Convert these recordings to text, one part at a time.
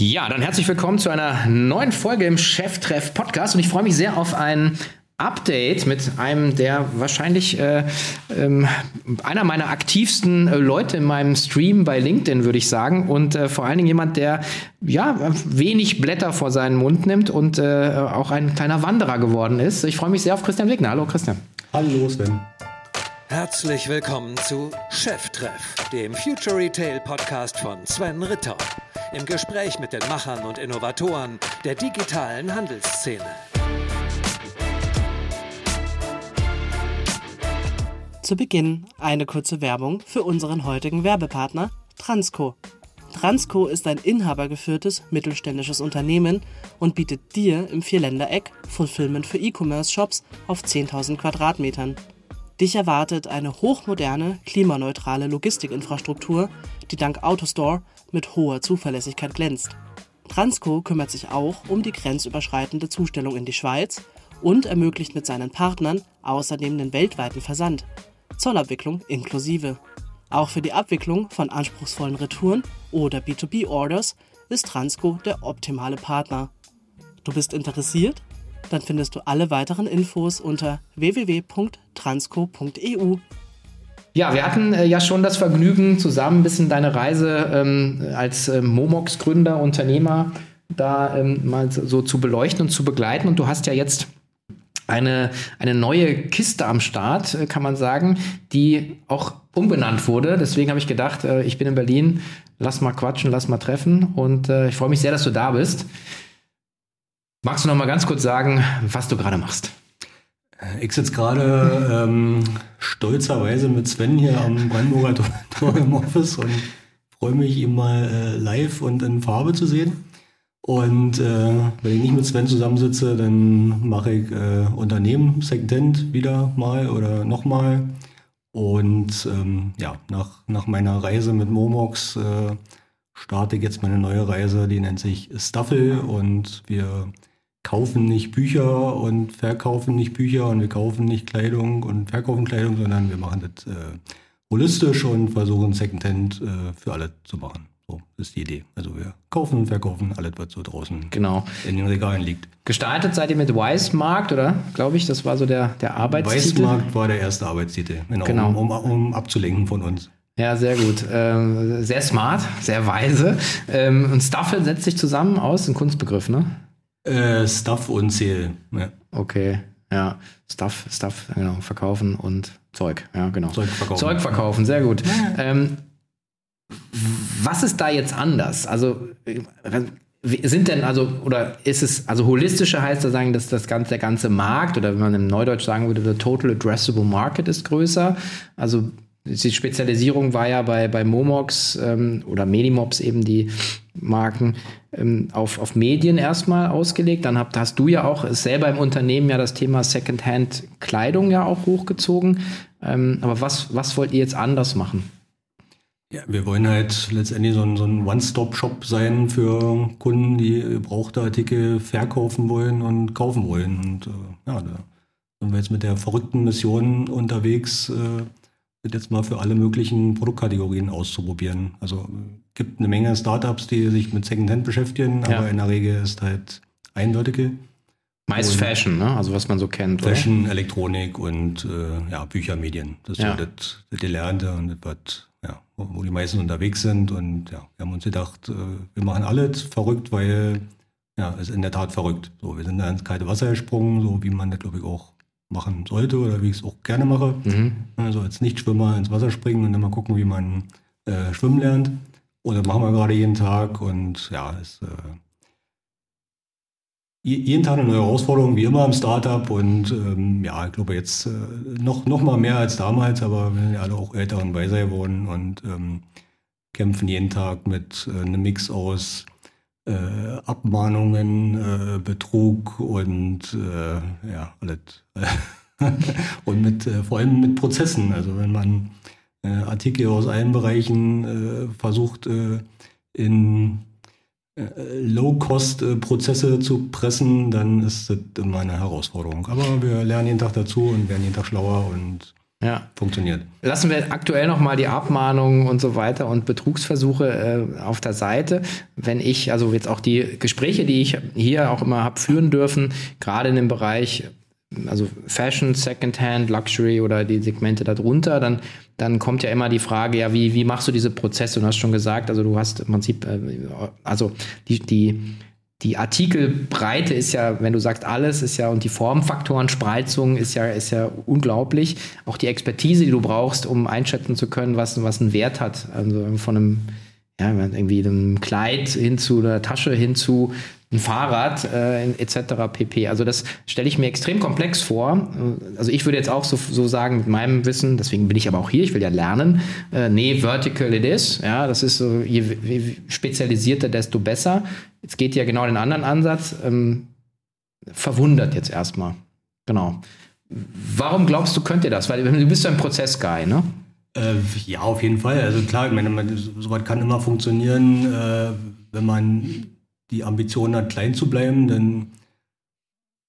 Ja, dann herzlich willkommen zu einer neuen Folge im Cheftreff Podcast und ich freue mich sehr auf ein Update mit einem der wahrscheinlich äh, ähm, einer meiner aktivsten äh, Leute in meinem Stream bei LinkedIn, würde ich sagen. Und äh, vor allen Dingen jemand, der ja wenig Blätter vor seinen Mund nimmt und äh, auch ein kleiner Wanderer geworden ist. Ich freue mich sehr auf Christian Wegner. Hallo Christian. Hallo Sven. Herzlich willkommen zu Cheftreff, dem Future Retail Podcast von Sven Ritter. Im Gespräch mit den Machern und Innovatoren der digitalen Handelsszene. Zu Beginn eine kurze Werbung für unseren heutigen Werbepartner Transco. Transco ist ein inhabergeführtes mittelständisches Unternehmen und bietet dir im Vierländereck Fulfillment für E-Commerce-Shops auf 10.000 Quadratmetern. Dich erwartet eine hochmoderne, klimaneutrale Logistikinfrastruktur, die dank Autostore mit hoher Zuverlässigkeit glänzt. Transco kümmert sich auch um die grenzüberschreitende Zustellung in die Schweiz und ermöglicht mit seinen Partnern außerdem den weltweiten Versand. Zollabwicklung inklusive. Auch für die Abwicklung von anspruchsvollen Retouren oder B2B-Orders ist Transco der optimale Partner. Du bist interessiert? Dann findest du alle weiteren Infos unter www.transco.eu. Ja, wir hatten äh, ja schon das Vergnügen, zusammen ein bisschen deine Reise ähm, als äh, Momox-Gründer, Unternehmer da ähm, mal so zu beleuchten und zu begleiten. Und du hast ja jetzt eine, eine neue Kiste am Start, äh, kann man sagen, die auch umbenannt wurde. Deswegen habe ich gedacht, äh, ich bin in Berlin, lass mal quatschen, lass mal treffen. Und äh, ich freue mich sehr, dass du da bist. Magst du noch mal ganz kurz sagen, was du gerade machst? Ich sitze gerade ähm, stolzerweise mit Sven hier am Brandenburger Tor im Office und freue mich, ihn mal äh, live und in Farbe zu sehen. Und äh, wenn ich nicht mit Sven zusammensitze, dann mache ich äh, Unternehmen, Secondhand wieder mal oder nochmal. Und ähm, ja, nach, nach meiner Reise mit Momox äh, starte ich jetzt meine neue Reise, die nennt sich Staffel und wir kaufen nicht Bücher und verkaufen nicht Bücher und wir kaufen nicht Kleidung und verkaufen Kleidung, sondern wir machen das äh, holistisch und versuchen Secondhand äh, für alle zu machen. So ist die Idee. Also wir kaufen und verkaufen alles, was so draußen genau. in den Regalen liegt. Gestartet seid ihr mit Weissmarkt, oder? Glaube ich, das war so der, der Arbeitstitel. Weissmarkt war der erste Arbeitstitel, genau, genau. Um, um, um abzulenken von uns. Ja, sehr gut. Ähm, sehr smart, sehr weise. Ähm, und Staffel setzt sich zusammen aus, ein Kunstbegriff, ne? Äh, Stuff und Sale. Ja. Okay, ja. Stuff, Stuff, genau, verkaufen und Zeug, ja, genau. Zeug verkaufen. Zeug verkaufen, sehr gut. Ähm, was ist da jetzt anders? Also sind denn also oder ist es also holistischer heißt das sagen, dass das ganze der ganze Markt oder wenn man im Neudeutsch sagen würde, der total addressable market ist größer. Also die Spezialisierung war ja bei, bei Momox ähm, oder Medimops eben die Marken ähm, auf, auf Medien erstmal ausgelegt. Dann habt, hast du ja auch selber im Unternehmen ja das Thema Secondhand Kleidung ja auch hochgezogen. Ähm, aber was, was wollt ihr jetzt anders machen? Ja, wir wollen halt letztendlich so ein, so ein One-Stop-Shop sein für Kunden, die gebrauchte Artikel verkaufen wollen und kaufen wollen. Und äh, ja, da sind wir jetzt mit der verrückten Mission unterwegs, äh, jetzt mal für alle möglichen Produktkategorien auszuprobieren. Also gibt eine Menge Startups, die sich mit Secondhand beschäftigen, ja. aber in der Regel ist halt ein Vertical. Meist Fashion, ne? Also was man so kennt. Fashion, oder? Elektronik und äh, ja, Bücher, Medien. Das ist ja. so das, das Gelernte und das, was, ja, wo die meisten unterwegs sind. Und ja, wir haben uns gedacht, äh, wir machen alles verrückt, weil ja, es ist in der Tat verrückt. So, wir sind da ins kalte Wasser gesprungen, so wie man das, glaube ich, auch machen sollte oder wie ich es auch gerne mache. Mhm. Also als Nichtschwimmer ins Wasser springen und dann mal gucken, wie man äh, schwimmen lernt. Und das machen wir gerade jeden Tag und ja, es äh, jeden Tag eine neue Herausforderung, wie immer im Startup. Und ähm, ja, ich glaube jetzt äh, noch, noch mal mehr als damals, aber wir sind ja alle auch älter und weiser geworden und ähm, kämpfen jeden Tag mit äh, einem Mix aus äh, Abmahnungen, äh, Betrug und äh, ja, alles. und mit äh, vor allem mit Prozessen. Also wenn man Artikel aus allen Bereichen versucht in äh, Low-Cost-Prozesse zu pressen, dann ist das immer eine Herausforderung. Aber wir lernen jeden Tag dazu und werden jeden Tag schlauer und Ja. funktioniert. Lassen wir aktuell nochmal die Abmahnungen und so weiter und Betrugsversuche äh, auf der Seite. Wenn ich, also jetzt auch die Gespräche, die ich hier auch immer habe führen dürfen, gerade in dem Bereich also Fashion, Secondhand, Luxury oder die Segmente darunter, dann, dann kommt ja immer die Frage, ja, wie, wie machst du diese Prozesse? Du hast schon gesagt, also du hast im Prinzip, äh, also die, die, die Artikelbreite ist ja, wenn du sagst alles, ist ja, und die Formfaktoren, Spreizung ist ja, ist ja unglaublich. Auch die Expertise, die du brauchst, um einschätzen zu können, was, was einen Wert hat. Also von einem, ja, irgendwie einem Kleid hin zu einer Tasche hin zu ein Fahrrad äh, etc. pp. Also das stelle ich mir extrem komplex vor. Also ich würde jetzt auch so, so sagen mit meinem Wissen, deswegen bin ich aber auch hier, ich will ja lernen. Äh, nee, vertical it is. Ja, das ist so, je, je spezialisierter, desto besser. Jetzt geht ja genau den anderen Ansatz. Ähm, verwundert jetzt erstmal. Genau. Warum glaubst du, könnt ihr das? Weil du bist ja ein Prozessguy, ne? Äh, ja, auf jeden Fall. Also klar, ich meine, sowas kann immer funktionieren, äh, wenn man die Ambition hat, klein zu bleiben, dann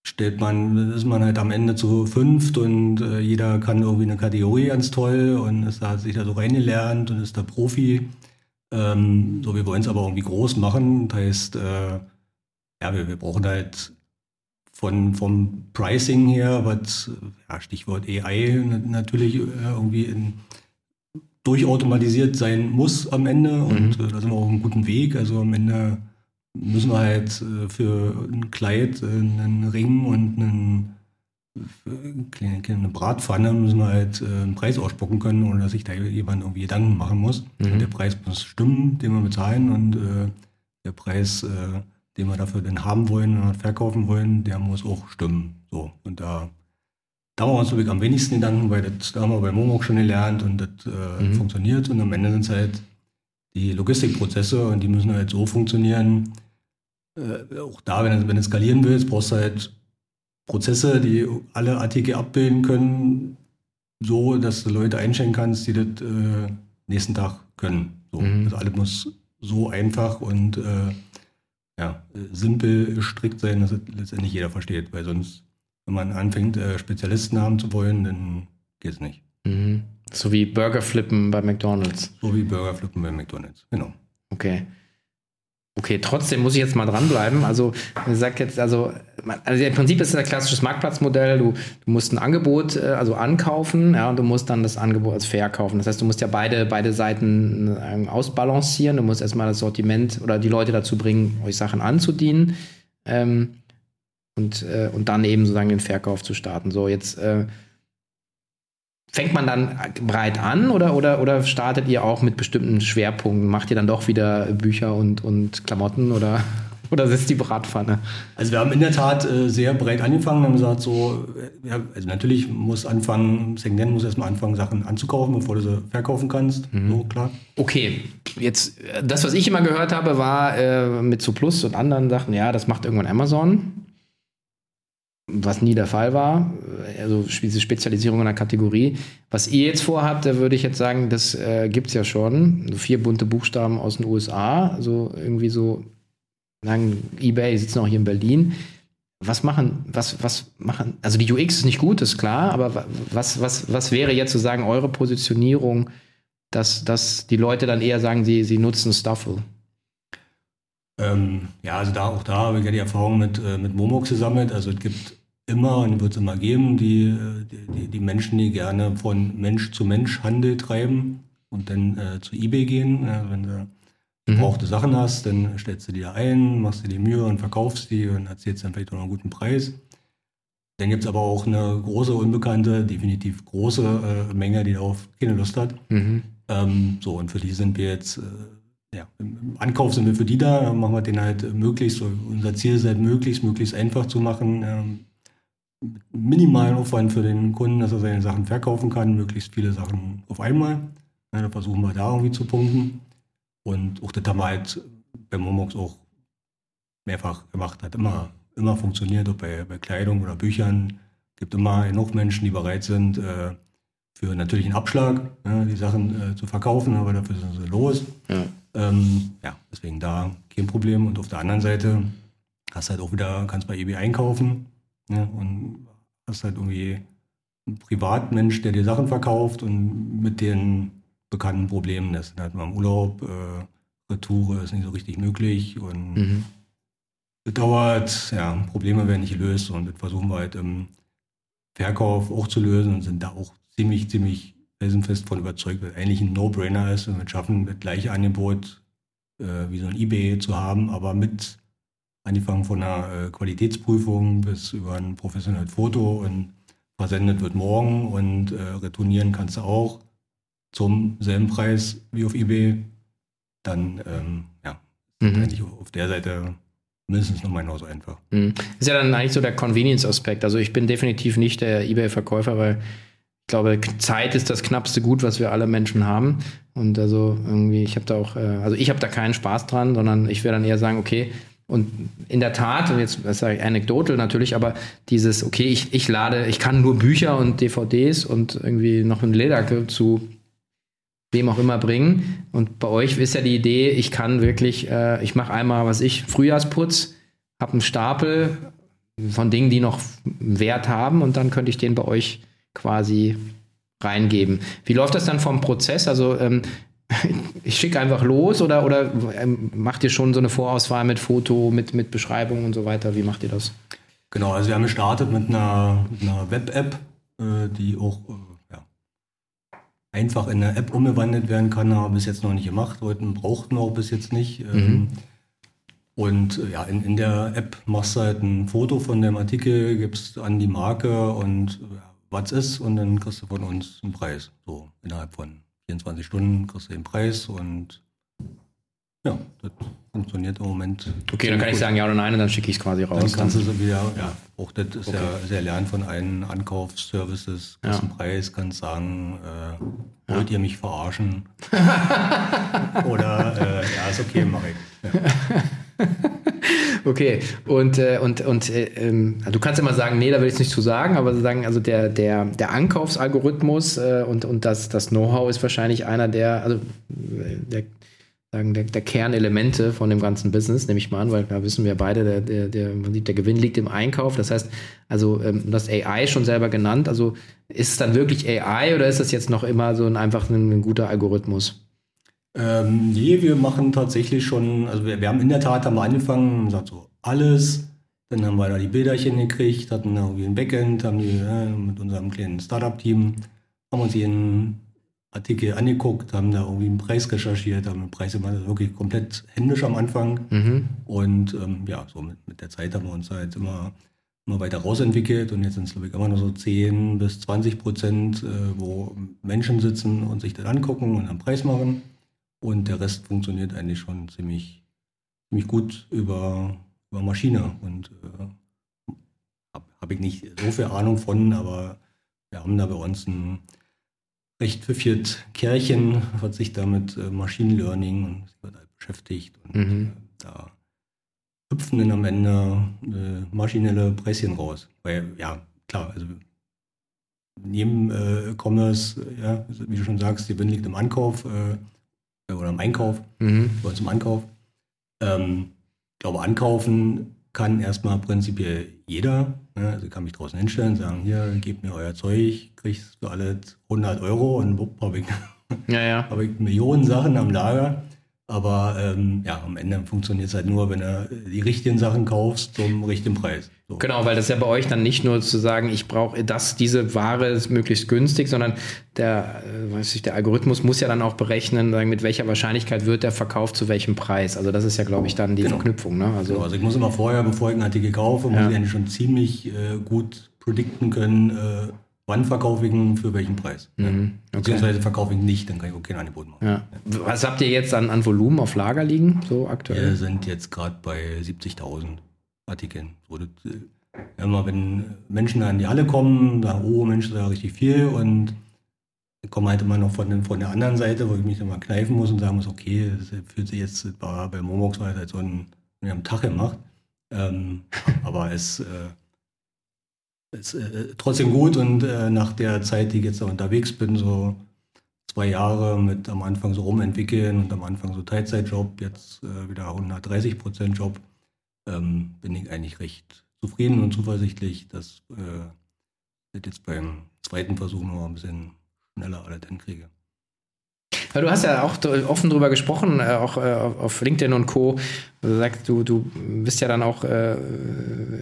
stellt man, ist man halt am Ende zu fünft und äh, jeder kann irgendwie eine Kategorie ganz toll und ist da, hat sich da so reingelernt und ist da Profi. Ähm, so, wir wollen es aber irgendwie groß machen. Das heißt, äh, ja, wir, wir brauchen halt von, vom Pricing her, was, ja, Stichwort AI natürlich äh, irgendwie in, durchautomatisiert sein muss am Ende und mhm. äh, da sind wir auf einem guten Weg. Also am Ende müssen wir halt äh, für ein Kleid, äh, einen Ring und einen, eine Bratpfanne müssen wir halt äh, einen Preis ausspucken können, ohne dass sich da jemand irgendwie Gedanken machen muss. Mhm. der Preis muss stimmen, den wir bezahlen und der Preis, den wir dafür dann haben wollen und verkaufen wollen, der muss auch stimmen. So, und da da machen wir uns wirklich am wenigsten Gedanken, weil das da haben wir bei Momok schon gelernt und das äh, mhm. funktioniert. Und am Ende sind es halt die Logistikprozesse und die müssen halt so funktionieren. Äh, auch da, wenn du, wenn du skalieren willst, brauchst du halt Prozesse, die alle Artikel abbilden können, so dass du Leute einstellen kannst, die das äh, nächsten Tag können. So. Mhm. Also alles muss so einfach und äh, ja, simpel gestrickt sein, dass es letztendlich jeder versteht, weil sonst, wenn man anfängt, äh, Spezialisten haben zu wollen, dann geht es nicht. Mhm. So wie Burger flippen bei McDonalds. So wie Burger flippen bei McDonalds, genau. Okay. Okay, trotzdem muss ich jetzt mal dranbleiben. Also, man sagt jetzt, also, also im Prinzip ist es ein klassisches Marktplatzmodell. Du, du musst ein Angebot äh, also ankaufen, ja, und du musst dann das Angebot als verkaufen. Das heißt, du musst ja beide, beide Seiten äh, ausbalancieren. Du musst erstmal das Sortiment oder die Leute dazu bringen, euch Sachen anzudienen. Ähm, und, äh, und dann eben sozusagen den Verkauf zu starten. So, jetzt äh, Fängt man dann breit an oder, oder, oder startet ihr auch mit bestimmten Schwerpunkten? Macht ihr dann doch wieder Bücher und, und Klamotten oder, oder sitzt die Bratpfanne? Also wir haben in der Tat äh, sehr breit angefangen, haben gesagt so, äh, ja, also natürlich muss anfangen, Secondhand muss erstmal anfangen, Sachen anzukaufen, bevor du sie verkaufen kannst. Mhm. So, klar. Okay, jetzt, äh, das, was ich immer gehört habe, war äh, mit Zuplus und anderen Sachen, ja, das macht irgendwann Amazon was nie der Fall war, also diese Spezialisierung in der Kategorie. Was ihr jetzt vorhabt, da würde ich jetzt sagen, das äh, gibt es ja schon. So vier bunte Buchstaben aus den USA, also irgendwie so, sagen, Ebay sitzen auch hier in Berlin. Was machen, was, was machen, also die UX ist nicht gut, ist klar, aber was, was, was wäre jetzt sozusagen eure Positionierung, dass, dass die Leute dann eher sagen, sie, sie nutzen Stuffle? Ähm, ja, also da auch da habe ich ja die Erfahrung mit, äh, mit Momox gesammelt. Also es gibt immer und wird es immer geben, die, die, die, Menschen, die gerne von Mensch zu Mensch Handel treiben und dann äh, zu eBay gehen. Ja, wenn du mhm. gebrauchte Sachen hast, dann stellst du die da ein, machst dir die Mühe und verkaufst die und erzählst dann vielleicht auch noch einen guten Preis. Dann gibt es aber auch eine große, unbekannte, definitiv große äh, Menge, die darauf keine Lust hat. Mhm. Ähm, so, und für die sind wir jetzt, äh, ja, im Ankauf sind wir für die da, machen wir den halt möglichst, so, unser Ziel ist halt möglichst, möglichst einfach zu machen. Ähm, minimalen Aufwand für den Kunden, dass er seine Sachen verkaufen kann, möglichst viele Sachen auf einmal. Ja, da versuchen wir da irgendwie zu punkten. Und auch das haben wir halt bei Momox auch mehrfach gemacht. Hat immer, immer funktioniert, ob bei, bei Kleidung oder Büchern. gibt immer genug Menschen, die bereit sind, äh, für natürlich einen Abschlag ja, die Sachen äh, zu verkaufen, aber dafür sind sie los. Ja. Ähm, ja, deswegen da kein Problem. Und auf der anderen Seite hast halt auch wieder, kannst bei eBay einkaufen. Ne? Und hast halt irgendwie ein Privatmensch, der dir Sachen verkauft und mit den bekannten Problemen ist. Dann hat man im Urlaub, äh, Retour ist nicht so richtig möglich und Mhm. bedauert, ja, Probleme werden nicht gelöst und das versuchen wir halt im Verkauf auch zu lösen und sind da auch ziemlich, ziemlich felsenfest von überzeugt, weil eigentlich ein No-Brainer ist und wir schaffen, das gleiche Angebot äh, wie so ein Ebay zu haben, aber mit angefangen von einer äh, Qualitätsprüfung bis über ein professionelles Foto und versendet wird morgen und äh, retournieren kannst du auch zum selben Preis wie auf Ebay. Dann, ähm, ja, Mhm. eigentlich auf der Seite mindestens noch mal genauso einfach. Mhm. Ist ja dann eigentlich so der Convenience-Aspekt. Also ich bin definitiv nicht der Ebay-Verkäufer, weil ich glaube, Zeit ist das knappste Gut, was wir alle Menschen haben. Und also irgendwie, ich habe da auch, äh, also ich habe da keinen Spaß dran, sondern ich werde dann eher sagen, okay, und in der Tat, und jetzt sage ich anekdotal natürlich, aber dieses, okay, ich, ich lade, ich kann nur Bücher und DVDs und irgendwie noch eine Lederjacke zu wem auch immer bringen. Und bei euch ist ja die Idee, ich kann wirklich, äh, ich mache einmal, was ich, Frühjahrsputz, habe einen Stapel von Dingen, die noch Wert haben und dann könnte ich den bei euch quasi reingeben. Wie läuft das dann vom Prozess? Also ähm, ich schicke einfach los oder, oder ähm, macht ihr schon so eine Vorauswahl mit Foto, mit, mit Beschreibung und so weiter? Wie macht ihr das? Genau, also wir haben gestartet mit einer, einer Web-App, äh, die auch äh, ja, einfach in eine App umgewandelt werden kann, haben wir bis jetzt noch nicht gemacht. Wollten, brauchten wir auch bis jetzt nicht. Ähm, Und äh, ja, in, in der App machst du halt ein Foto von dem Artikel, gibst an die Marke und was ist und dann kriegst du von uns einen Preis. So innerhalb von 24 Stunden kriegst du den Preis und ja, das funktioniert im Moment. Okay, dann kann ich gut. sagen ja oder nein und dann schicke ich es quasi Dann raus. kannst du so wieder, ja, auch das ist Okay. ja sehr lernen von allen Ankaufsservices, Ja. einen Preis, kannst sagen, äh, wollt ihr mich verarschen? Oder, äh, ja, ist okay, mach ich. Ja. Okay, und, äh, und, und äh, ähm, du kannst immer sagen, nee, da will ich nicht zu sagen, aber sagen, also der, der, der Ankaufsalgorithmus äh, und, und das, das Know-how ist wahrscheinlich einer der, also der, sagen, der, der Kernelemente von dem ganzen Business, nehme ich mal an, weil da wissen wir beide, der, der, der, der Gewinn liegt im Einkauf. Das heißt, also ähm, du hast AI schon selber genannt, also ist es dann wirklich AI oder ist das jetzt noch immer so ein einfach ein, ein guter Algorithmus? Ähm, nee, wir machen tatsächlich schon, also wir, wir haben in der Tat haben wir angefangen, haben gesagt so alles, dann haben wir da die Bilderchen gekriegt, hatten da irgendwie ein Backend, haben die äh, mit unserem kleinen Startup-Team, haben uns jeden Artikel angeguckt, haben da irgendwie einen Preis recherchiert, haben den Preis immer wirklich komplett händisch am Anfang Mhm. und ähm, ja, so mit, mit der Zeit haben wir uns halt immer, immer weiter rausentwickelt und jetzt sind es, glaube ich, immer nur so 10 bis 20 Prozent, äh, wo Menschen sitzen und sich das angucken und einen Preis machen. Und der Rest funktioniert eigentlich schon ziemlich, ziemlich gut über, über Maschine. Und äh, habe hab ich nicht so viel Ahnung von, aber wir haben da bei uns ein recht pfiffiert Kerlchen, was sich da mit äh, Machine Learning und wird halt beschäftigt. Und Mhm. äh, da hüpfen dann am Ende äh, maschinelle Preischen raus. Weil, ja, klar, also neben äh, Commerce, ja, wie du schon sagst, die Gewinn liegt im Ankauf äh, oder im Einkauf, Mhm. bei uns im Ankauf. Ähm, ich glaube, ankaufen kann erstmal prinzipiell jeder. Ne? Also ich kann mich draußen hinstellen, sagen, hier, gebt mir euer Zeug, kriegst für alles 100 Euro und wupp, habe ich, Ja, ja. hab ich Millionen Sachen am Lager. Aber ähm, ja, am Ende funktioniert es halt nur, wenn du die richtigen Sachen kaufst zum richtigen Preis. So. Genau, weil das ja bei euch dann nicht nur zu sagen, ich brauche das, diese Ware ist möglichst günstig, sondern der, äh, weiß ich, der Algorithmus muss ja dann auch berechnen, sagen, mit welcher Wahrscheinlichkeit wird der verkauft zu welchem Preis. Also das ist ja, glaube ich, dann die Genau. Verknüpfung. Ne? So, Also, also ich muss immer vorher, bevor ich einen Artikel kaufe, muss Ja. ich eigentlich schon ziemlich äh, gut predikten können, äh, wann verkaufe ich ihn für welchen Preis. Mhm, okay. Beziehungsweise verkaufe ich ihn nicht, dann kann ich auch kein Angebot machen. ja. Was habt ihr jetzt an, an Volumen auf Lager liegen, so Wir aktuell? sind jetzt gerade bei 70.000 Artikeln. So, das, äh, immer wenn Menschen an die Halle kommen, sagen, oh Mensch, das ist ja richtig viel und ich komme halt immer noch von, von der anderen Seite, wo ich mich immer kneifen muss und sagen muss, okay, das fühlt sich jetzt war bei Momox halt so ein, wir haben Tag gemacht. Ähm, aber es äh, ist äh, trotzdem gut und äh, nach der Zeit, die ich jetzt da unterwegs bin, so zwei Jahre mit am Anfang so rumentwickeln und am Anfang so Teilzeitjob, jetzt äh, wieder 130 Prozent Job, ähm, bin ich eigentlich recht zufrieden und zuversichtlich, dass äh, das jetzt beim zweiten Versuch noch ein bisschen schneller alles hinkriege. Weil du hast ja auch offen drüber gesprochen, äh, auch äh, auf LinkedIn und Co. Du sagst, du, du bist ja dann auch äh,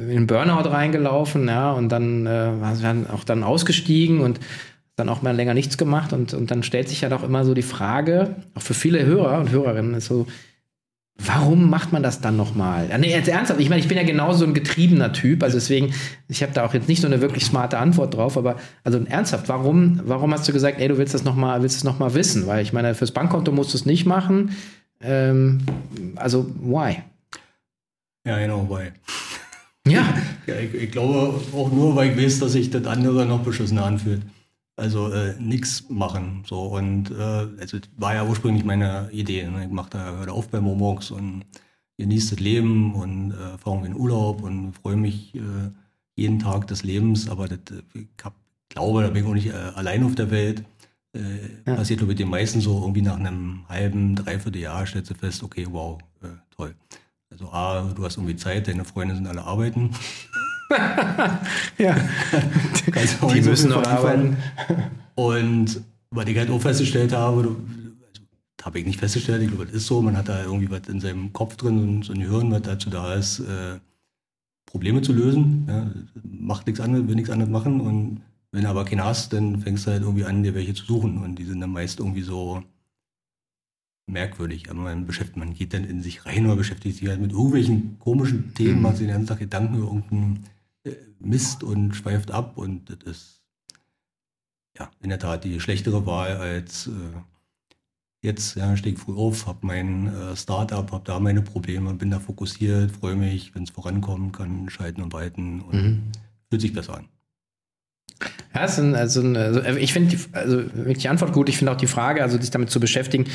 in Burnout reingelaufen, ja, und dann hast du auch dann ausgestiegen und dann auch mal länger nichts gemacht und, und dann stellt sich ja doch immer so die Frage, auch für viele Hörer und Hörerinnen, ist so, Warum macht man das dann nochmal? Nee, jetzt ernsthaft. Ich meine, ich bin ja genauso ein getriebener Typ, also deswegen, ich habe da auch jetzt nicht so eine wirklich smarte Antwort drauf, aber also ernsthaft, warum, warum hast du gesagt, ey, du willst das nochmal, willst es nochmal wissen? Weil ich meine, fürs Bankkonto musst du es nicht machen. Ähm, also, why? Ja, genau, why. Ja. ja ich, ich, glaube auch nur, weil ich weiß, dass sich das andere noch beschissener anfühlt. Also äh, nichts machen. So und äh, also war ja ursprünglich meine Idee. Ne? Ich mache da hör auf bei Momox und genieße das Leben und äh, fahre in Urlaub und freue mich äh, jeden Tag des Lebens. Aber das, ich hab, glaube, da bin ich auch nicht äh, allein auf der Welt. Äh, ja. Passiert mit den meisten so irgendwie nach einem halben, dreiviertel Jahr stellst du fest, okay, wow, äh, toll. Also A, du hast irgendwie Zeit, deine Freunde sind alle arbeiten. ja. Die müssen noch arbeiten. Und weil ich halt auch festgestellt habe, also, habe ich nicht festgestellt, ich glaube, das ist so, man hat da irgendwie was in seinem Kopf drin, so ein Hirn, was dazu da ist, äh, Probleme zu lösen. Ja, macht nichts anderes, will nichts anderes machen. Und wenn du aber keinen hast, dann fängst du halt irgendwie an, dir welche zu suchen. Und die sind dann meist irgendwie so merkwürdig. Aber man, beschäftigt, man geht dann in sich rein oder beschäftigt sich halt mit irgendwelchen komischen Themen, mhm. macht sich den ganzen Tag Gedanken über irgendeinen misst und schweift ab und das ist ja in der Tat die schlechtere Wahl als äh, jetzt ja, stehe ich früh auf, habe mein äh, Startup, habe da meine Probleme, bin da fokussiert, freue mich, wenn es vorankommt, kann schalten und walten und mhm. fühlt sich besser an. Ja, es ist also, also ich finde also die Antwort gut. Ich finde auch die Frage, also sich damit zu beschäftigen,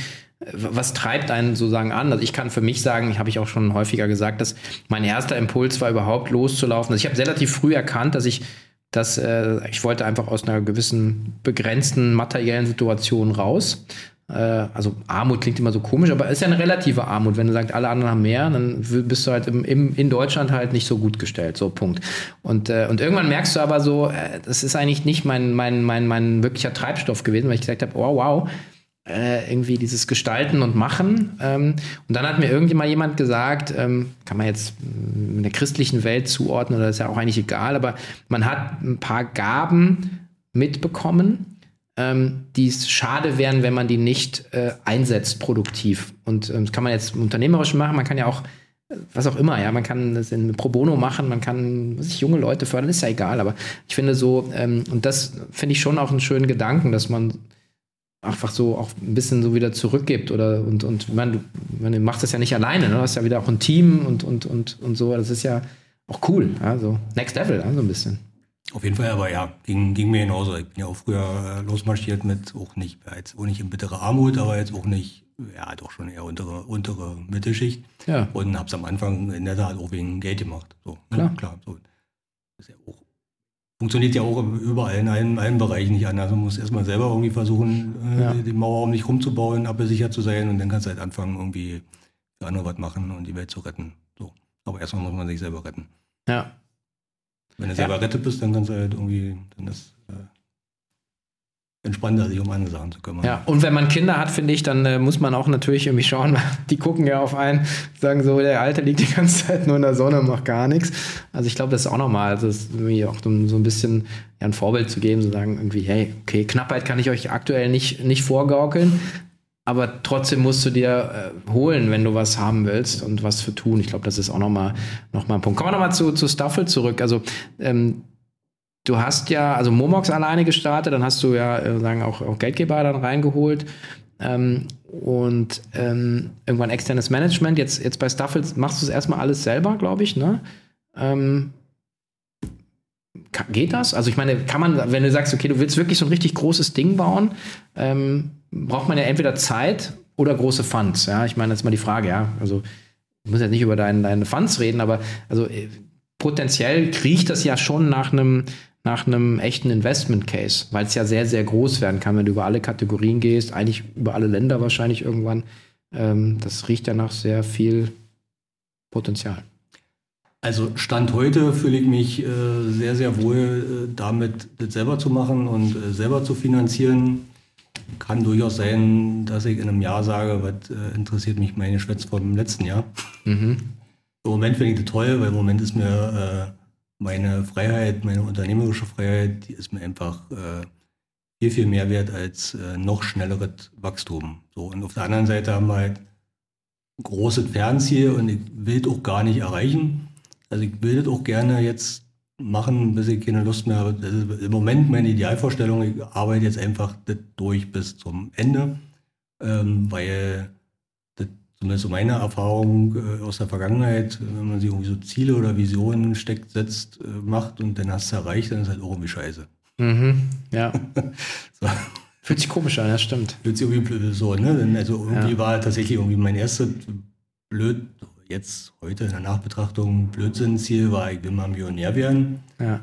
was treibt einen sozusagen an? Also ich kann für mich sagen, habe ich auch schon häufiger gesagt, dass mein erster Impuls war überhaupt loszulaufen. Also ich habe relativ früh erkannt, dass ich dass äh, ich wollte einfach aus einer gewissen begrenzten materiellen Situation raus. Äh, also Armut klingt immer so komisch, aber es ist ja eine relative Armut. Wenn du sagst, alle anderen haben mehr, dann bist du halt im, im, in Deutschland halt nicht so gut gestellt. So, Punkt. Und, äh, und irgendwann merkst du aber so, äh, das ist eigentlich nicht mein, mein, mein, mein wirklicher Treibstoff gewesen, weil ich gesagt habe, oh wow, äh, irgendwie dieses Gestalten und Machen. Ähm, und dann hat mir irgendjemand jemand gesagt, ähm, kann man jetzt in der christlichen Welt zuordnen, oder ist ja auch eigentlich egal, aber man hat ein paar Gaben mitbekommen, ähm, die es schade wären, wenn man die nicht äh, einsetzt produktiv. Und ähm, das kann man jetzt unternehmerisch machen, man kann ja auch was auch immer, ja, man kann das in Pro Bono machen, man kann sich junge Leute fördern, ist ja egal, aber ich finde so, ähm, und das finde ich schon auch einen schönen Gedanken, dass man einfach so auch ein bisschen so wieder zurückgibt oder und, und man, man macht das ja nicht alleine, ne? du hast ja wieder auch ein Team und, und, und, und so, das ist ja auch cool, ja, so. Next Level, ja, so ein bisschen. Auf jeden Fall, aber ja, ging, ging mir genauso. Ich bin ja auch früher äh, losmarschiert mit auch nicht, jetzt auch nicht in bittere Armut, aber jetzt auch nicht, ja, doch schon eher untere, untere Mittelschicht. Ja. Und hab's am Anfang in der Tat auch wegen Geld gemacht. So, klar. Ne? klar so. Ja auch, funktioniert ja auch überall in allen, allen Bereichen nicht anders. Man muss erstmal selber irgendwie versuchen, äh, ja. die Mauer um dich rumzubauen, abgesichert zu sein und dann kannst du halt anfangen, irgendwie für andere was machen und die Welt zu retten. So. Aber erstmal muss man sich selber retten. Ja. Wenn du selber ja. rettet bist, dann kannst du halt irgendwie, dann ist äh, entspannter, sich um andere Sachen zu kümmern. Ja, und wenn man Kinder hat, finde ich, dann äh, muss man auch natürlich irgendwie schauen, die gucken ja auf einen, sagen so, der Alte liegt die ganze Zeit nur in der Sonne und macht gar nichts. Also ich glaube, das ist auch nochmal, also das ist irgendwie auch um so ein bisschen ja, ein Vorbild zu geben, zu sagen irgendwie, hey, okay, Knappheit kann ich euch aktuell nicht, nicht vorgaukeln, aber trotzdem musst du dir äh, holen, wenn du was haben willst und was für tun. Ich glaube, das ist auch nochmal noch mal ein Punkt. Kommen wir nochmal zu, zu Staffel zurück. Also ähm, du hast ja, also Momox alleine gestartet, dann hast du ja äh, sagen auch, auch Geldgeber dann reingeholt ähm, und ähm, irgendwann externes Management. Jetzt, jetzt bei Staffel machst du es erstmal alles selber, glaube ich, ne? Ähm, geht das? Also ich meine, kann man, wenn du sagst, okay, du willst wirklich so ein richtig großes Ding bauen, ähm, braucht man ja entweder Zeit oder große Funds. Ja, ich meine, ist mal die Frage, ja. Also, ich muss jetzt nicht über deine, deine Funds reden, aber also äh, potenziell kriecht das ja schon nach einem nach einem echten Investment Case, weil es ja sehr, sehr groß werden kann, wenn du über alle Kategorien gehst, eigentlich über alle Länder wahrscheinlich irgendwann. Ähm, das riecht ja nach sehr viel Potenzial. Also Stand heute fühle ich mich äh, sehr, sehr wohl äh, damit, das selber zu machen und äh, selber zu finanzieren. Kann durchaus sein, dass ich in einem Jahr sage, was äh, interessiert mich meine Schwätze vom letzten Jahr. Mhm. Im Moment finde ich das toll, weil im Moment ist mir äh, meine Freiheit, meine unternehmerische Freiheit, die ist mir einfach äh, viel, viel mehr wert als äh, noch schnelleres Wachstum. So, und auf der anderen Seite haben wir halt ein großes Fernziel und ich will das auch gar nicht erreichen. Also ich will das auch gerne jetzt machen, bis ich keine Lust mehr habe. Das Im Moment meine Idealvorstellung, ich arbeite jetzt einfach das durch bis zum Ende, ähm, weil das zumindest so meine Erfahrung äh, aus der Vergangenheit, wenn man sich irgendwie so Ziele oder Visionen steckt, setzt, äh, macht und dann hast du erreicht, dann ist halt auch irgendwie scheiße. Mhm. Ja. So. Fühlt sich komisch an, ja, stimmt. Fühlt sich irgendwie blöd so, ne? Also irgendwie Ja. war tatsächlich irgendwie mein erstes blöd, jetzt heute in der Nachbetrachtung, Blödsinnziel war, ich will mal Millionär werden. Ja.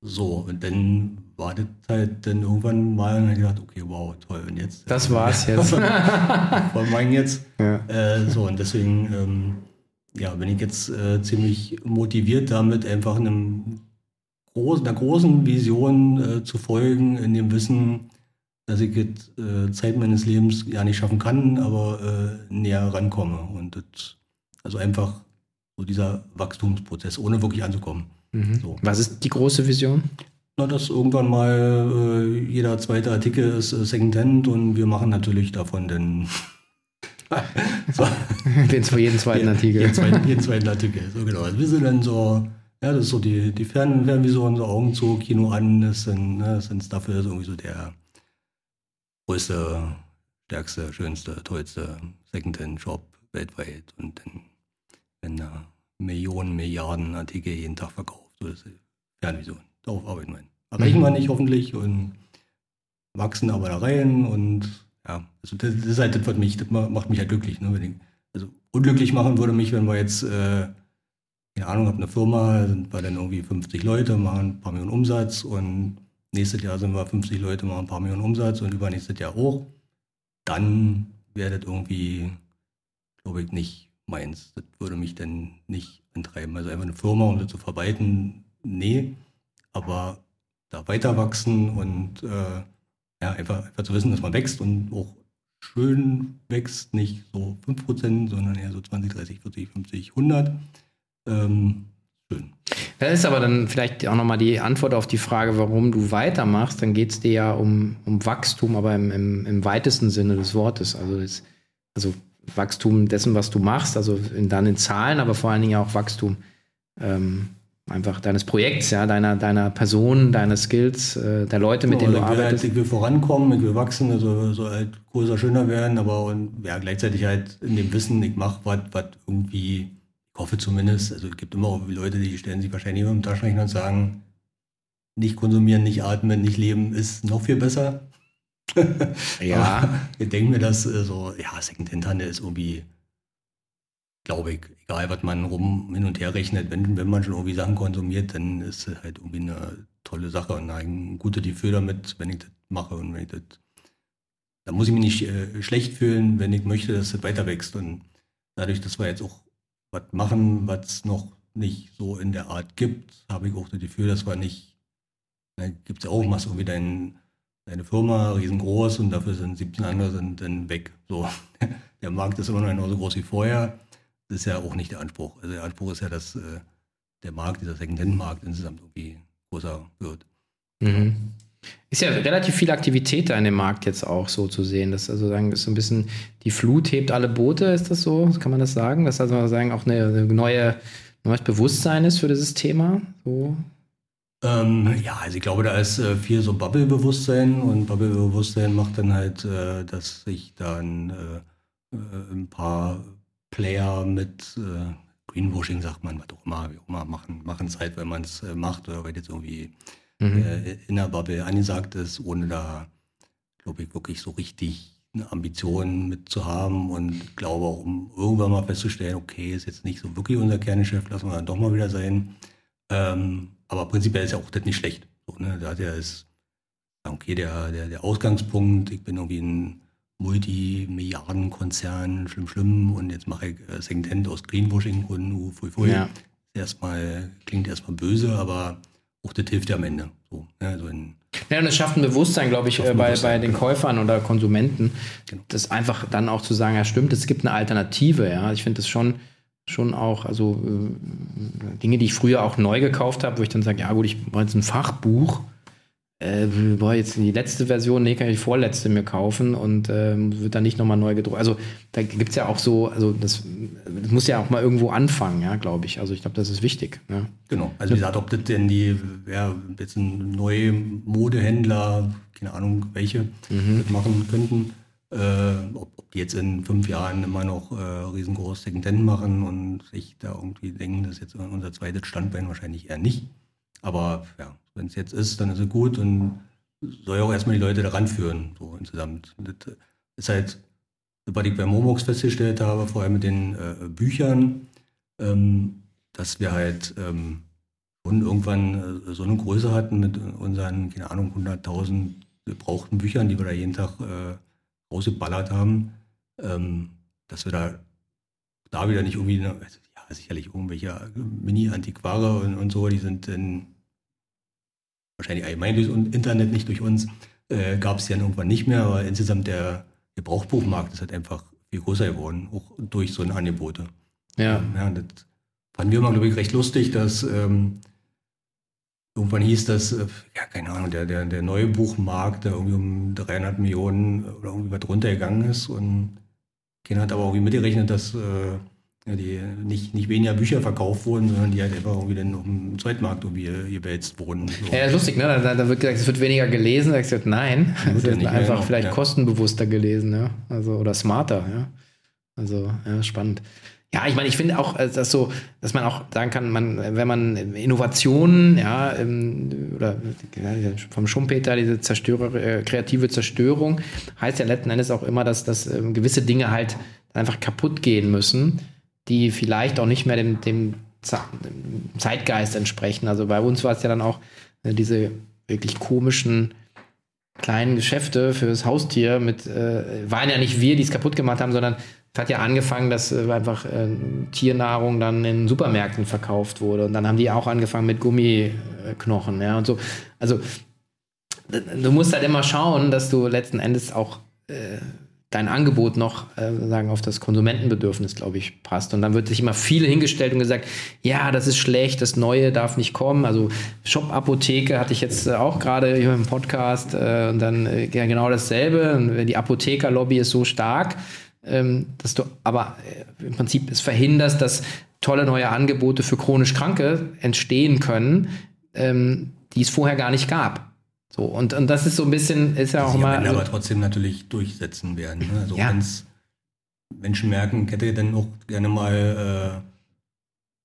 So, und dann war das halt dann irgendwann mal und ich gedacht, okay, wow, toll. Und jetzt? Das war's jetzt. Was meinen jetzt? Ja. Äh, so, und deswegen, ähm, ja, bin ich jetzt äh, ziemlich motiviert damit, einfach einem großen, einer großen Vision äh, zu folgen, in dem Wissen, dass ich jetzt äh, Zeit meines Lebens ja nicht schaffen kann, aber äh, näher rankomme. Und das, also einfach so dieser Wachstumsprozess, ohne wirklich anzukommen. Mhm. So. Was ist die große Vision? Na, dass irgendwann mal äh, jeder zweite Artikel ist äh, Secondhand und wir machen natürlich davon den so, Den jeden zweiten Artikel. jeden, zweiten, jeden zweiten Artikel. So genau. Also wir sind dann so, ja, das ist so die, die Fern Fernvision, so Augen zu, Kino an, das sind, ne, das sind ist irgendwie so der größte, stärkste, schönste, tollste Secondhand-Shop weltweit und dann, wenn da Millionen, Milliarden Artikel jeden Tag verkauft, so ist Fernvision. Darauf arbeiten wir. hin. Erreichen wir nicht hoffentlich und wachsen aber da rein und ja, also das, das ist halt das, was mich, das ma- macht mich halt glücklich. Ne? Ich, also unglücklich machen würde mich, wenn wir jetzt, äh, keine Ahnung, habe eine Firma, sind wir dann irgendwie 50 Leute, machen ein paar Millionen Umsatz und nächstes Jahr sind wir 50 Leute, machen ein paar Millionen Umsatz und übernächstes Jahr auch. Dann wäre das irgendwie, glaube ich, nicht meins. Das würde mich dann nicht antreiben. Also einfach eine Firma, um das zu verwalten, nee. Aber da weiter wachsen und äh, ja, einfach, einfach zu wissen, dass man wächst und auch schön wächst, nicht so 5%, sondern eher so 20, 30, 40, 50, 100. Ähm, schön. Das ist aber dann vielleicht auch nochmal die Antwort auf die Frage, warum du weitermachst. Dann geht es dir ja um, um Wachstum, aber im, im, im weitesten Sinne des Wortes. Also, das, also Wachstum dessen, was du machst, also in, dann in Zahlen, aber vor allen Dingen auch Wachstum ähm, einfach deines Projekts, ja, deiner, deiner Person, deiner Skills, äh, der Leute, mit denen du halt, arbeitest. ich will vorankommen, ich will wachsen, also so halt größer, schöner werden, aber und ja, gleichzeitig halt in dem Wissen, ich mache was, was irgendwie, ich hoffe zumindest, also es gibt immer auch Leute, die stellen sich wahrscheinlich immer im Taschenrechner und sagen, nicht konsumieren, nicht atmen, nicht leben ist noch viel besser. Ja. Ich denke mir, dass äh, so, ja, Secondhand-Handel ist irgendwie, glaube ich, egal was man rum hin und her rechnet, wenn, wenn man schon irgendwie Sachen konsumiert, dann ist es halt irgendwie eine tolle Sache und ein gutes Gefühl damit, wenn ich das mache und wenn ich das, da muss ich mich nicht äh, schlecht fühlen, wenn ich möchte, dass das weiter wächst und dadurch, dass wir jetzt auch was machen, was es noch nicht so in der Art gibt, habe ich auch das Gefühl, dass wir nicht, da gibt es ja auch, machst irgendwie dein, deine Firma riesengroß und dafür sind 17 andere sind dann weg. So, der Markt ist immer noch genauso groß wie vorher. Das ist ja auch nicht der Anspruch. Also der Anspruch ist ja, dass äh, der Markt, dieser Secondhand-Markt insgesamt irgendwie größer wird. Mhm. Ist ja relativ viel Aktivität da in dem Markt jetzt auch so zu sehen. Das also sagen, ist so ein bisschen, die Flut hebt alle Boote, ist das so? Kann man das sagen? Dass also sagen auch eine, eine neue, neues Bewusstsein ist für dieses Thema? So. Ähm, ja, also ich glaube, da ist äh, viel so Bubble-Bewusstsein und Bubble-Bewusstsein macht dann halt, äh, dass sich dann äh, äh, ein paar Player mit äh, Greenwashing, sagt man, was auch immer, wie auch immer, machen machen es halt, weil man es macht oder weil jetzt irgendwie Mhm. in der Bubble angesagt ist, ohne da, glaube ich, wirklich so richtig eine Ambition mit zu haben und ich glaube auch, um irgendwann mal festzustellen, okay, ist jetzt nicht so wirklich unser Kerngeschäft, lassen wir dann doch mal wieder sein. Ähm, aber prinzipiell ist ja auch das nicht schlecht. So, ne? Da hat ja ist, okay, der, der, der Ausgangspunkt, ich bin irgendwie ein Multimilliardenkonzern, schlimm, schlimm, und jetzt mache ich äh, Secondhand aus Greenwashing und uh, fui, fui. Ja. erstmal, klingt erstmal böse, aber auch das hilft ja am Ende. So, ja, so in, ja, und es schafft ein Bewusstsein, glaube ich, äh, bei, bei den genau. Käufern oder Konsumenten, genau. das einfach dann auch zu sagen, ja stimmt, es gibt eine Alternative, ja. Ich finde das schon, schon auch, also äh, Dinge, die ich früher auch neu gekauft habe, wo ich dann sage, ja gut, ich brauche jetzt ein Fachbuch, äh, boah, jetzt die letzte Version, nee, kann ich die vorletzte mir kaufen und äh, wird dann nicht nochmal neu gedruckt. Also da gibt es ja auch so, also das, das, muss ja auch mal irgendwo anfangen, ja, glaube ich. Also ich glaube, das ist wichtig. Ja. Genau. Also wie gesagt, ob das denn die, ja, jetzt ein neue Modehändler, keine Ahnung welche, mhm. machen könnten, ob, ob, die jetzt in fünf Jahren immer noch äh, riesengroß Secondhand machen und sich da irgendwie denken, das ist jetzt unser zweites Standbein, wahrscheinlich eher nicht. Aber ja, wenn es jetzt ist, dann ist es gut und soll ja auch erstmal die Leute daran führen, so insgesamt. Das ist halt, was ich bei Momox festgestellt habe, vor allem mit den äh, Büchern, ähm, dass wir halt ähm, und irgendwann äh, so eine Größe hatten mit unseren, keine Ahnung, 100.000 gebrauchten Büchern, die wir da jeden Tag äh, rausgeballert haben, ähm, dass wir da, da wieder nicht irgendwie, ja, sicherlich irgendwelche Mini-Antiquare und, und so, die sind in wahrscheinlich allgemein durch Internet, nicht durch uns, äh, gab es ja irgendwann nicht mehr, aber insgesamt der Gebrauchbuchmarkt ist halt einfach viel größer geworden, auch durch so ein Angebote. Ja. ja das fanden wir immer, glaube ich, recht lustig, dass ähm, irgendwann hieß das, äh, ja, keine Ahnung, der, der, der neue Buchmarkt, der irgendwie um 300 Millionen oder irgendwie was runtergegangen ist und keiner hat aber irgendwie mitgerechnet, dass äh, die nicht, nicht weniger Bücher verkauft wurden, sondern die halt einfach irgendwie dann auf dem Zweitmarkt irgendwie gewälzt wurden. So. Ja, lustig, ne? Da, da, wird gesagt, es wird weniger gelesen. Da ich gesagt, nein, es wird ja einfach mehr, vielleicht ja. kostenbewusster gelesen, ja. Also, oder smarter, ja. Also, ja, spannend. Ja, ich meine, ich finde auch, äh, dass so, dass man auch sagen kann, man, wenn man Innovationen, ja, ähm, oder vom Schumpeter, diese Zerstörer, äh, kreative Zerstörung, heißt ja letzten Endes auch immer, dass, dass ähm, gewisse Dinge halt einfach kaputt gehen müssen die vielleicht auch nicht mehr dem, dem Zeitgeist entsprechen. Also bei uns war es ja dann auch äh, diese wirklich komischen kleinen Geschäfte fürs Haustier mit, äh, waren ja nicht wir, die es kaputt gemacht haben, sondern hat ja angefangen, dass äh, einfach äh, Tiernahrung dann in Supermärkten verkauft wurde. Und dann haben die auch angefangen mit Gummiknochen, ja, und so. Also du musst halt immer schauen, dass du letzten Endes auch äh, dein Angebot noch äh, sagen auf das Konsumentenbedürfnis, glaube ich, passt. Und dann wird sich immer viel hingestellt und gesagt, ja, das ist schlecht, das Neue darf nicht kommen. Also Shop-Apotheke hatte ich jetzt äh, auch gerade hier im Podcast äh, und dann äh, genau dasselbe. Und die Apothekerlobby ist so stark, ähm, dass du aber äh, im Prinzip es verhinderst, dass tolle neue Angebote für chronisch Kranke entstehen können, ähm, die es vorher gar nicht gab. So, und, und das ist so ein bisschen, ist ja auch mal. Also, aber trotzdem natürlich durchsetzen werden. Ne? Also ja. wenn Menschen merken, ich hätte dann auch gerne mal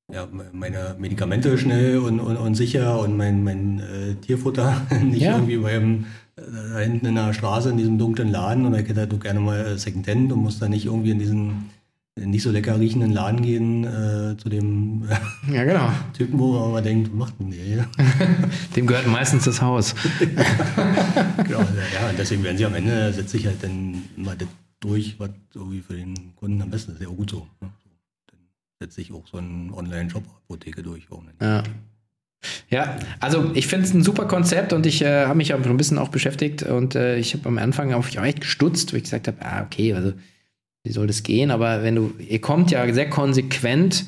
äh, ja, meine Medikamente schnell und, und, und sicher und mein, mein äh, Tierfutter nicht ja. irgendwie beim da hinten in der Straße in diesem dunklen Laden und ich hätte halt gerne mal Secondhand und muss da nicht irgendwie in diesen nicht so lecker riechenden Laden gehen äh, zu dem ja, genau. Typen, wo man mal denkt, was macht denn der hier? dem gehört meistens das Haus. genau, ja, und deswegen werden sie am Ende, setzt sich halt dann mal das durch, was irgendwie für den Kunden am besten ist. Ja, gut so. Ne? Dann setzt sich auch so ein Online-Shop-Apotheke durch. Ja. Ja, also ich finde es ein super Konzept und ich äh, habe mich auch ein bisschen auch beschäftigt und äh, ich habe am Anfang auch echt gestutzt, wo ich gesagt habe, ah, okay, also wie soll das gehen? Aber wenn du, ihr kommt ja sehr konsequent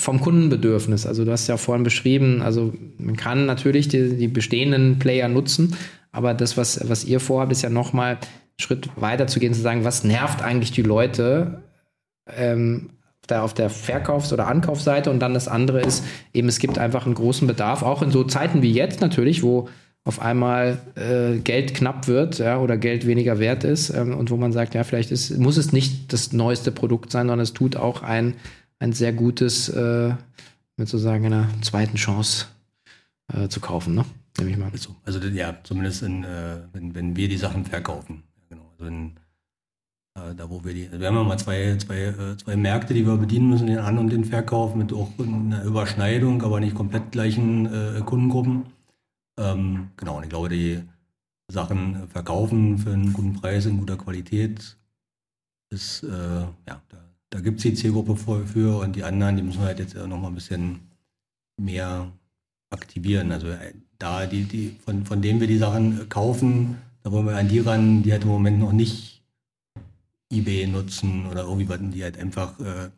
vom Kundenbedürfnis. Also du hast ja vorhin beschrieben, also man kann natürlich die, die bestehenden Player nutzen, aber das, was, was ihr vorhabt, ist ja nochmal einen Schritt weiter zu gehen, zu sagen, was nervt eigentlich die Leute ähm, da auf der Verkaufs- oder Ankaufsseite und dann das andere ist eben, es gibt einfach einen großen Bedarf, auch in so Zeiten wie jetzt natürlich, wo auf einmal äh, Geld knapp wird ja, oder Geld weniger wert ist ähm, und wo man sagt, ja, vielleicht ist, muss es nicht das neueste Produkt sein, sondern es tut auch ein, ein sehr gutes, äh, mit sozusagen einer zweiten Chance äh, zu kaufen, ne? Nehme ich mal. Also, also ja, zumindest in, äh, wenn, wenn wir die Sachen verkaufen. Genau. Also äh, da wo wir die, wir haben ja mal zwei, zwei, äh, zwei Märkte, die wir bedienen müssen, den An- und den Verkauf mit auch einer Überschneidung, aber nicht komplett gleichen Kundengruppen. Ähm, genau, und ich glaube, die Sachen verkaufen für einen guten Preis in guter Qualität ist, äh, ja, da, da gibt es die Zielgruppe für und die anderen, die müssen wir halt jetzt noch mal ein bisschen mehr aktivieren. Also äh, da die, die, von, von denen wir die Sachen kaufen, da wollen wir an die ran, die halt im Moment noch nicht eBay nutzen oder irgendwie, die halt einfach äh,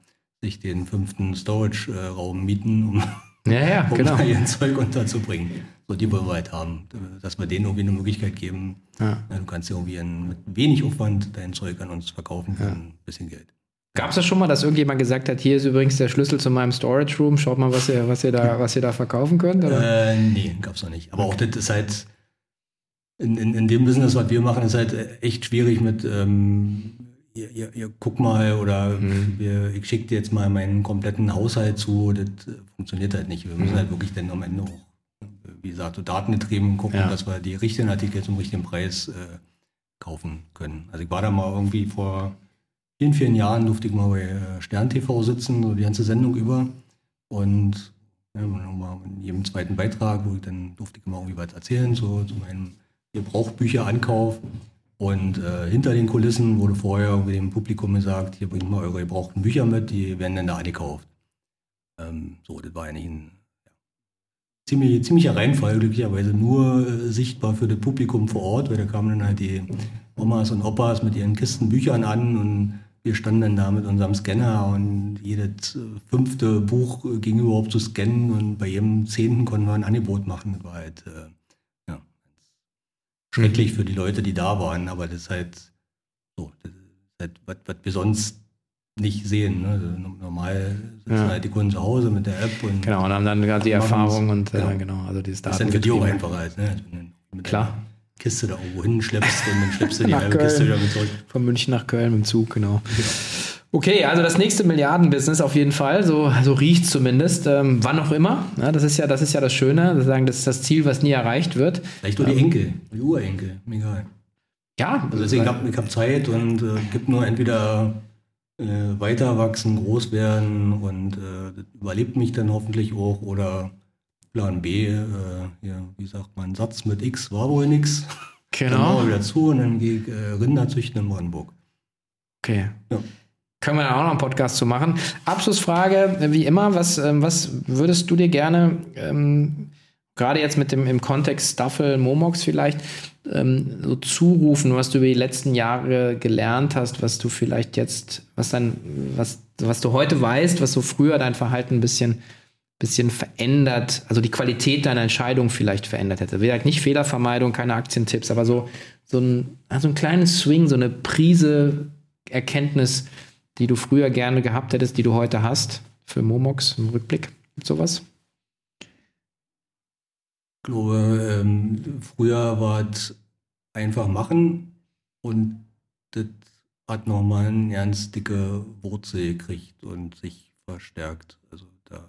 sich den fünften Storage-Raum mieten, um, ja, ja, um genau. da ihr Zeug unterzubringen. So, die wollen wir halt haben, dass wir denen irgendwie eine Möglichkeit geben. Ja. Du kannst ja irgendwie in, mit wenig Aufwand dein Zeug an uns verkaufen für ein bisschen Geld. Gab es das schon mal, dass irgendjemand gesagt hat, hier ist übrigens der Schlüssel zu meinem Storage Room, schaut mal, was ihr, was ihr, da, was ihr da verkaufen könnt? Oder? Äh, nee, gab's noch nicht. Aber auch das ist halt, in, in, in dem Business, was wir machen, ist halt echt schwierig mit, ähm, ihr, ihr, ihr guck mal oder Mhm. wir, ich schicke dir jetzt mal meinen kompletten Haushalt zu. Das äh, funktioniert halt nicht. Wir müssen Mhm. halt wirklich dann am Ende auch, wie gesagt, so datengetrieben gucken, Ja. dass wir die richtigen Artikel zum richtigen Preis äh, kaufen können. Also ich war da mal irgendwie vor vielen, vielen Jahren, durfte ich mal bei äh, Stern TV sitzen, so die ganze Sendung über. Und ja, nochmal in jedem zweiten Beitrag, wo ich dann durfte ich immer irgendwie was erzählen, so zu meinem Gebrauchbücherankauf. Und äh, hinter den Kulissen wurde vorher dem Publikum gesagt, hier bringt mal eure gebrauchten Bücher mit, die werden dann da angekauft. Ähm, so, das war eigentlich ein ja, ziemlich, ziemlicher Reinfall, glücklicherweise nur äh, sichtbar für das Publikum vor Ort, weil da kamen dann halt die Omas und Opas mit ihren Kisten Büchern an und wir standen dann da mit unserem Scanner und jedes äh, fünfte Buch äh, ging überhaupt zu scannen und bei jedem zehnten konnten wir ein Angebot machen. Das war halt äh, schrecklich für die Leute, die da waren, aber das ist halt so, das ist halt was, was wir sonst nicht sehen. Ne? Also normal sitzen Ja. halt die Kunden zu Hause mit der App und Genau, und haben dann gerade die. Erfahrung und äh, Genau. genau, also dieses das ist dann für die auch einfacher als, ne? Also mit Klar. der Kiste da irgendwo hinschleppst und dann schleppst du die halbe Kiste wieder mit zurück. Von München nach Köln mit dem Zug, genau. Okay, also das nächste Milliardenbusiness auf jeden Fall, so, so riecht zumindest. Ähm, wann auch immer. Ja, das, ist ja, das ist ja das Schöne. Das, sagen, das ist das Ziel, was nie erreicht wird. Vielleicht nur die Enkel, die Urenkel, egal. Ja, Also deswegen hab, ich habe Zeit und äh, gibt nur entweder äh, weiter wachsen, groß werden und äh, überlebt mich dann hoffentlich auch oder Plan B, äh, ja, wie sagt man, Satz mit X war wohl nix. Dann genau. wir wieder zu und dann gehe ich äh, Rinder züchten in Brandenburg. Okay. Ja. Können wir da auch noch einen Podcast zu machen. Abschlussfrage, wie immer, was, ähm, was würdest du dir gerne, ähm, gerade jetzt mit dem im Kontext Staffel, Momox vielleicht, ähm, so zurufen, was du über die letzten Jahre gelernt hast, was du vielleicht jetzt, was dann, was, was du heute weißt, was so früher dein Verhalten ein bisschen, bisschen verändert, also die Qualität deiner Entscheidung vielleicht verändert hätte. Wie gesagt, nicht Fehlervermeidung, keine Aktientipps, aber so, so ein, also ein kleines Swing, so eine Prise Erkenntnis, die du früher gerne gehabt hättest, die du heute hast, für Momox im Rückblick? Gibt sowas? Ich glaube, ähm, früher war es einfach machen und das hat nochmal eine ganz dicke Wurzel gekriegt und sich verstärkt. Also da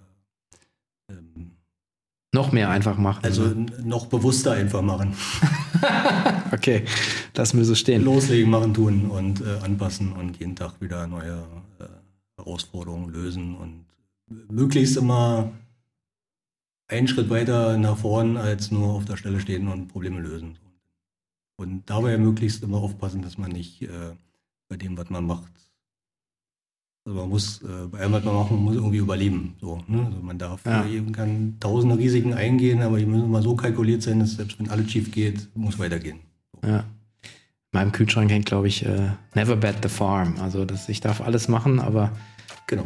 ähm, Noch mehr einfach machen. also oder? n- noch bewusster einfach machen. okay, lassen wir so stehen. Loslegen, machen, tun und äh, anpassen und jeden Tag wieder neue äh, Herausforderungen lösen und möglichst immer einen Schritt weiter nach vorn als nur auf der Stelle stehen und Probleme lösen. Und dabei möglichst immer aufpassen, dass man nicht äh, bei dem, was man macht, also man muss, äh, bei allem, was man machen muss, irgendwie überleben. So, ne? also man darf, Ja. eben kann tausende Risiken eingehen, aber die müssen immer so kalkuliert sein, dass selbst wenn alles schief geht, muss weitergehen. Ja. In meinem Kühlschrank hängt, glaube ich, äh, Never Bet the Farm. Also das, ich darf alles machen, aber Genau.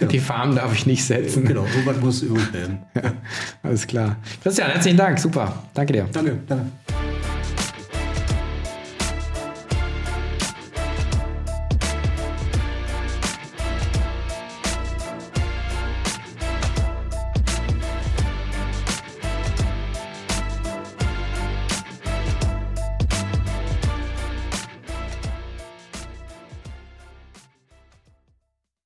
die Farm darf ich nicht setzen. Genau, irgendwas muss übrig bleiben. Alles klar. Christian, herzlichen Dank. Super. Danke dir. Danke, danke.